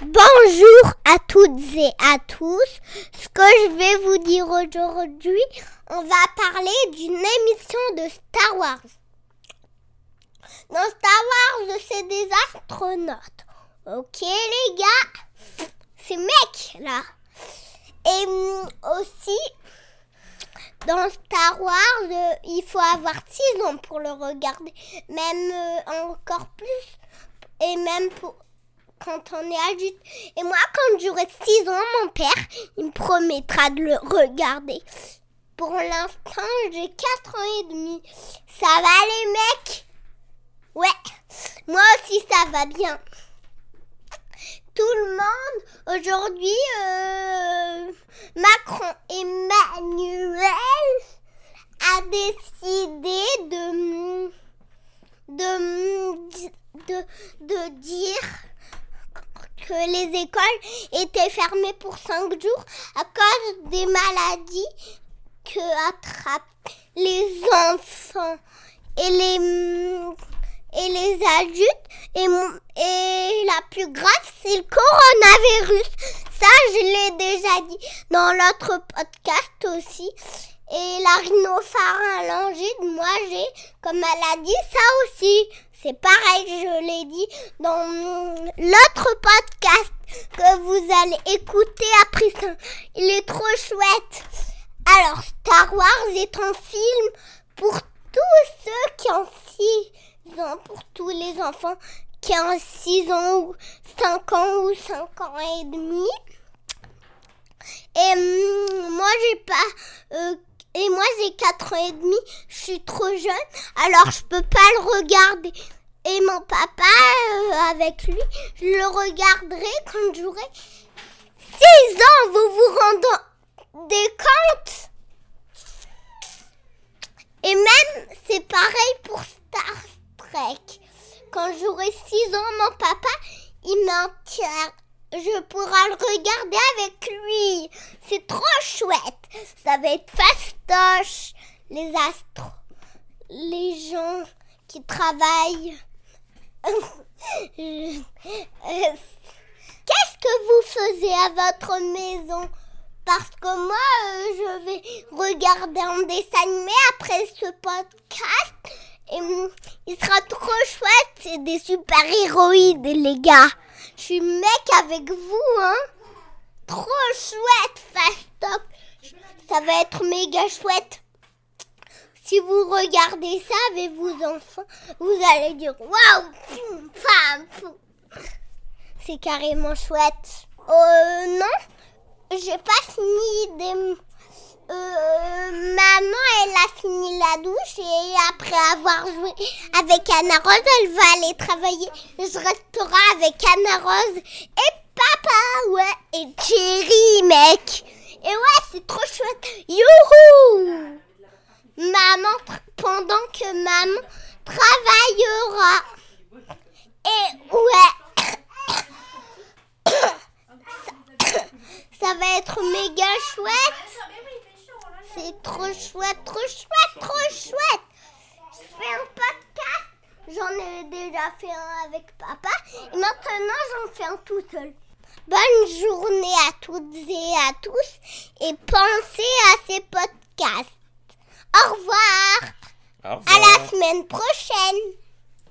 Bonjour à toutes et à tous. Ce que je vais vous dire aujourd'hui, on va parler d'une émission de Star Wars. Dans Star Wars, c'est des astronautes. Ok les gars, ces mecs là. Et hum, aussi, dans Star Wars, euh, il faut avoir 6 ans pour le regarder. Même euh, encore plus. Et même pour quand on est adulte. Et moi, quand j'aurai 6 ans, mon père, il me promettra de le regarder. Pour l'instant, j'ai 4 ans et demi. Ça va les mecs? Ouais, moi aussi ça va bien. Tout le monde, aujourd'hui, euh, Macron Emmanuel a décidé de, de, de, de dire que les écoles étaient fermées pour cinq jours à cause des maladies que attrapent les enfants et les, et les adultes. Et, la plus grave, c'est le coronavirus. Ça, je l'ai déjà dit dans l'autre podcast aussi. Et la rhinopharyngite, moi j'ai comme maladie ça aussi. C'est pareil, je l'ai dit dans l'autre podcast que vous allez écouter après ça. Il est trop chouette. Alors, Star Wars est un film pour tous ceux qui ont 6 ans, pour tous les enfants qui ont 6 ans ou 5 ans ou 5 ans et demi. Et hum, moi, j'ai pas euh, et moi, j'ai 4 ans et demi, je suis trop jeune, alors je peux pas le regarder. Et mon papa, euh, avec lui, je le regarderai quand j'aurai 6 ans, vous vous rendez compte Et même, c'est pareil pour Star Trek. Quand j'aurai 6 ans, mon papa, il m'en je pourrai le regarder avec lui. C'est trop chouette. Ça va être fastoche. Les astros, les gens qui travaillent. Qu'est-ce que vous faisiez à votre maison? Parce que moi, euh, je vais regarder un dessin animé après ce podcast. Et hum, il sera trop chouette. C'est des super-héroïdes, les gars. Je suis mec avec vous, hein. Trop chouette, Fastoc. Ça va être méga chouette. Si vous regardez ça avec vos enfants, vous allez dire waouh. C'est carrément chouette. Euh, non, j'ai pas fini des euh, maman, elle a fini la douche et après avoir joué avec Anna Rose, elle va aller travailler. Je resterai avec Anna Rose et papa, ouais, et Jerry, mec. Et ouais, c'est trop chouette. Youhou! Maman, pendant que maman travaillera. Et ouais. ça va être méga chouette. C'est trop chouette, trop chouette, trop chouette. Je fais un podcast. J'en ai déjà fait un avec papa. Et maintenant, j'en fais un tout seul. Bonne journée à toutes et à tous. Et pensez à ces podcasts. Au revoir. Au revoir. À la semaine prochaine.